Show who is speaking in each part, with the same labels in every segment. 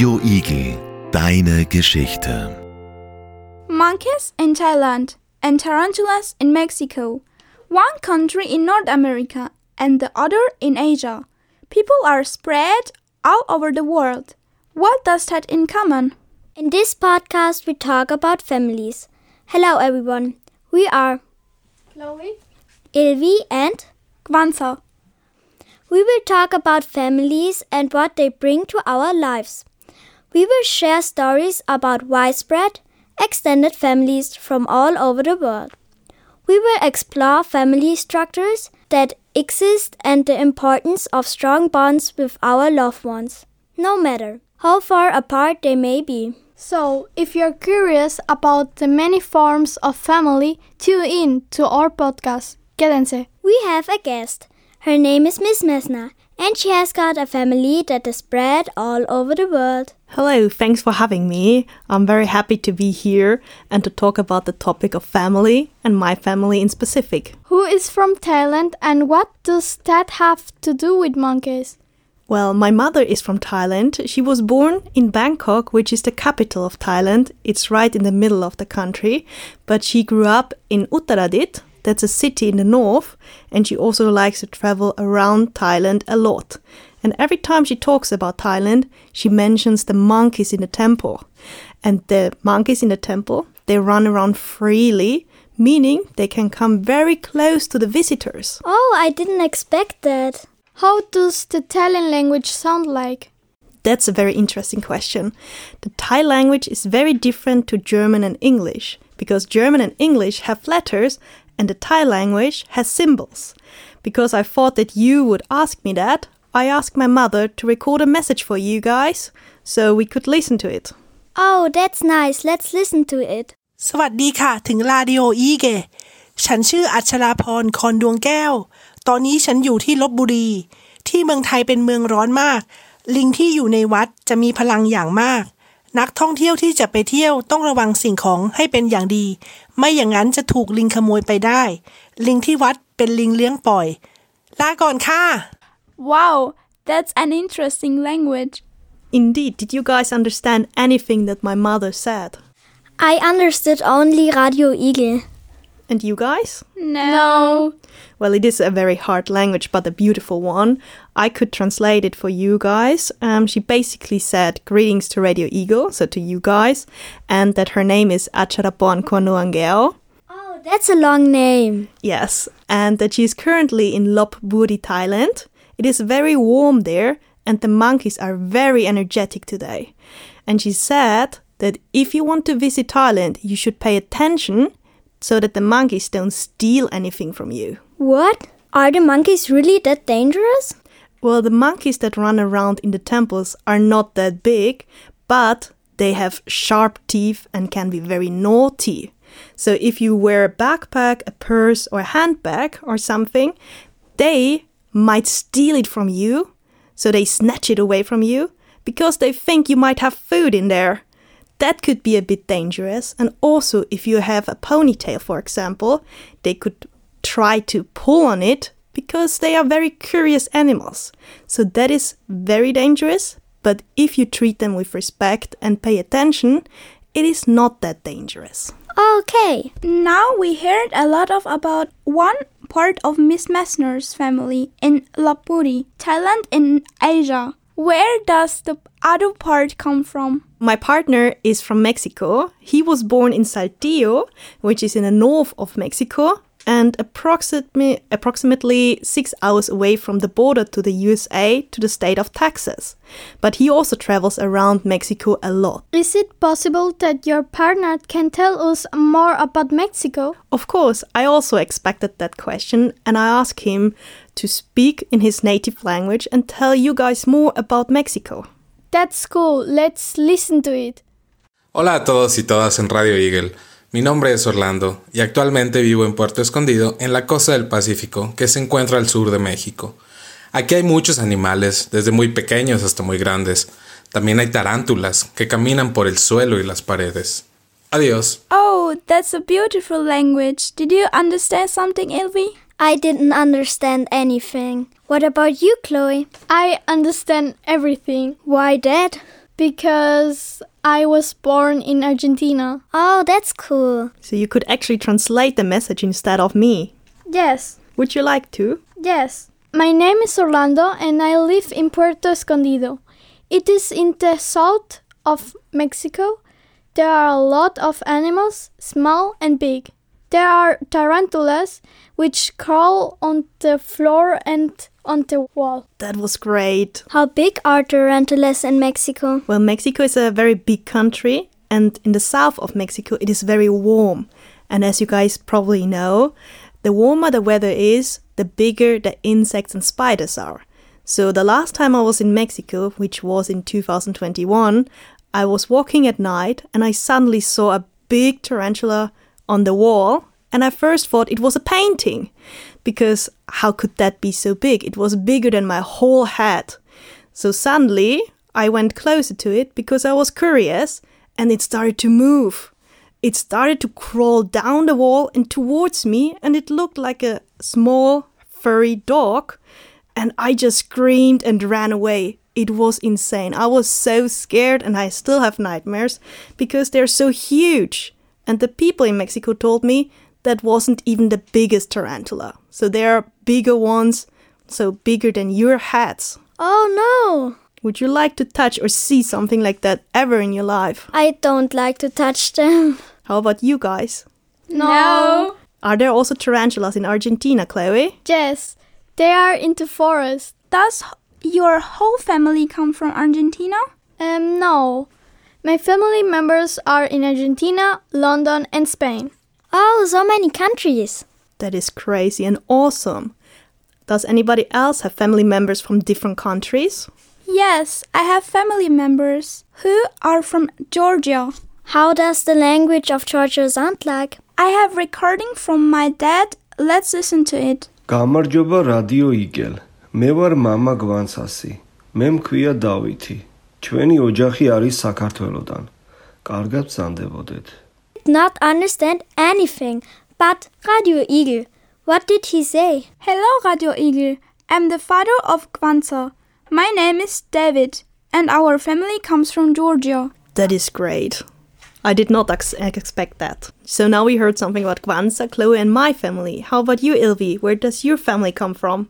Speaker 1: Radio Igel, deine Geschichte.
Speaker 2: Monkeys in Thailand and tarantulas in Mexico. One country in North America and the other in Asia. People are spread all over the world. What does that in common?
Speaker 3: In this podcast, we talk about families. Hello, everyone. We are
Speaker 2: Cloe.
Speaker 3: Ilvie and
Speaker 2: Gvantsa.
Speaker 3: we will talk about families and what they bring to our lives. We will share stories about widespread, extended families from all over the world. We will explore family structures that exist and the importance of strong bonds with our loved ones, no matter how far apart they may be.
Speaker 2: So, if you're curious about the many forms of family, tune in to our podcast. Quédense.
Speaker 3: We have a guest. Her name is Miss Messner, and she has got a family that is spread all over the world.
Speaker 4: Hello, thanks for having me. I'm very happy to be here and to talk about the topic of family and my family in specific.
Speaker 2: Who is from Thailand and what does that have to do with monkeys?
Speaker 4: Well, my mother is from Thailand. She was born in Bangkok, which is the capital of Thailand. It's right in the middle of the country, but she grew up in Uttaradit. That's a city in the north, and she also likes to travel around Thailand a lot. And every time she talks about Thailand, she mentions the monkeys in the temple. And the monkeys in the temple, they run around freely, meaning they can come very close to the visitors.
Speaker 3: Oh, I didn't expect that.
Speaker 2: How does the Thailand language sound like?
Speaker 4: That's a very interesting question. The Thai language is very different to German and English because German and English have letters and the Thai language has symbols. Because I thought that you would ask me that, I asked my mother to record a message for you guys so we could listen to it.
Speaker 3: Oh, that's nice. Let's listen to it.
Speaker 5: สวัสดีค่ะ ถึงราดิโออีเก ฉันชื่ออัชราพรคอนดวงแก้ว ตอนนี้ฉันอยู่ที่ลบบุรี ที่เมืองไทยเป็นเมืองร้อนมาก ลิงที่อยู่ในวัดจะมีพลังอย่างมาก นักท่องเที่ยวที่จะไปเที่ยวต้องระวังสิ่งของให้เป็นอย่างดี ไม่อย่างนั้นจะถูกลิงขโมยไปได้ ลิงที่วัดเป็นลิงเลี้ยงปล่อย ลาก่อนค่ะ
Speaker 2: Wow, that's an interesting language.
Speaker 4: Indeed, did you guys understand anything that my mother said?
Speaker 3: I understood only Radio Igel.
Speaker 4: And you guys?
Speaker 2: No.
Speaker 4: Well, it is a very hard language, but a beautiful one. I could translate it for you guys. Um, she basically said greetings to Radio Igel, so to you guys, and that her name is Acharapon Konuangeo.
Speaker 3: Oh, that's a long name.
Speaker 4: Yes, and that she is currently in Lopburi, Thailand. It is very warm there, and the monkeys are very energetic today. And she said that if you want to visit Thailand, you should pay attention so that the monkeys don't steal anything from you.
Speaker 3: What? Are the monkeys really that dangerous?
Speaker 4: Well, the monkeys that run around in the temples are not that big, but they have sharp teeth and can be very naughty. So if you wear a backpack, a purse, or a handbag or something, they might steal it from you. So they snatch it away from you because they think you might have food in there. That could be a bit dangerous. And also, if you have a ponytail, for example, they could try to pull on it because they are very curious animals. So that is very dangerous. But if you treat them with respect and pay attention, it is not that dangerous.
Speaker 3: Okay.
Speaker 2: Now we heard a lot of about one part of Miss Messner's family in Lopburi, Thailand in Asia. Where does the other part come from?
Speaker 4: My partner is from Mexico. He was born in Saltillo, which is in the north of Mexico, and approximately, approximately six hours away from the border to the USA to the state of Texas. But he also travels around Mexico a lot.
Speaker 2: Is it possible that your partner can tell us more about Mexico?
Speaker 4: Of course, I also expected that question, and I asked him to speak in his native language and tell you guys more about Mexico.
Speaker 2: That's cool. Let's listen to it.
Speaker 6: Hola a todos y todas en Radio Eagle. Mi nombre es Orlando y actualmente vivo en Puerto Escondido, en la costa del Pacífico, que se encuentra al sur de México. Aquí hay muchos animales, desde muy pequeños hasta muy grandes. También hay tarántulas que caminan por el suelo y las paredes. Adiós.
Speaker 2: Oh, that's a beautiful language. Did you understand something, Ilvi?
Speaker 3: I didn't understand anything. What about you, Cloe?
Speaker 2: I understand everything.
Speaker 3: Why that?
Speaker 7: Because I was born in Argentina.
Speaker 3: Oh, that's cool.
Speaker 4: So you could actually translate the message instead of me.
Speaker 7: Yes,
Speaker 4: Would you like to?
Speaker 7: yes. My name is Orlando and I live in Puerto Escondido. It is in the south of Mexico. There are a lot of animals, small and big. There are tarantulas which crawl on the floor and on the wall.
Speaker 4: That was great.
Speaker 3: How big are tarantulas in Mexico?
Speaker 4: Well, Mexico is a very big country, and in the south of Mexico, it is very warm. And as you guys probably know, the warmer the weather is, the bigger the insects and spiders are. So, the last time I was in Mexico, which was in 2021, I was walking at night and I suddenly saw a big tarantula on the wall. And I first thought it was a painting because how could that be so big? It was bigger than my whole head. So suddenly I went closer to it because I was curious and it started to move. It started to crawl down the wall and towards me, and it looked like a small furry dog. And I just screamed and ran away. It was insane. I was so scared, and I still have nightmares because they're so huge. And the people in Mexico told me that wasn't even the biggest tarantula. So there are bigger ones, so bigger than your heads.
Speaker 3: Oh no!
Speaker 4: Would you like to touch or see something like that ever in your life?
Speaker 3: I don't like to touch them.
Speaker 4: How about you guys?
Speaker 7: No.
Speaker 4: Are there also tarantulas in Argentina, Cloe?
Speaker 7: Yes, they are in the forest.
Speaker 2: Does your whole family come from Argentina?
Speaker 7: Um, no. My family members are in Argentina, London, and Spain.
Speaker 3: Oh, so many countries!
Speaker 4: That is crazy and awesome. Does anybody else have family members from different countries?
Speaker 2: Yes, I have family members who are from Georgia.
Speaker 3: How does the language of Georgia sound like?
Speaker 2: I have recording from my dad. Let's listen to it.
Speaker 8: Radio რადიო Mevar mama ვარ მამა გვანსასი. მე ჩვენი ოჯახი არის კარგად
Speaker 3: ზანდებოდეთ. Not understand anything, but Radio Igel, What did he say?
Speaker 2: Hello Radio Igel. I'm the father of Gvantsa. My name is David and our family comes from Georgia.
Speaker 4: That is great. I did not ex expect that. So now we heard something about Gvantsa, Cloe, and my family. How about you, Ilvie? Where does your family come from?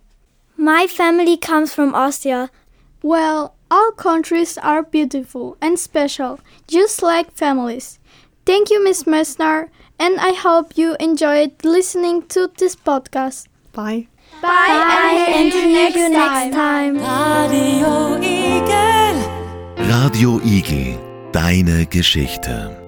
Speaker 3: My family comes from Austria.
Speaker 7: Well, all countries are beautiful and special, just like families. Thank you, Miss Messner, and I hope you enjoyed listening to this podcast.
Speaker 4: Bye.
Speaker 7: Bye, and see you next
Speaker 3: you next
Speaker 7: time.
Speaker 3: time.
Speaker 1: Radio Igel, deine Geschichte.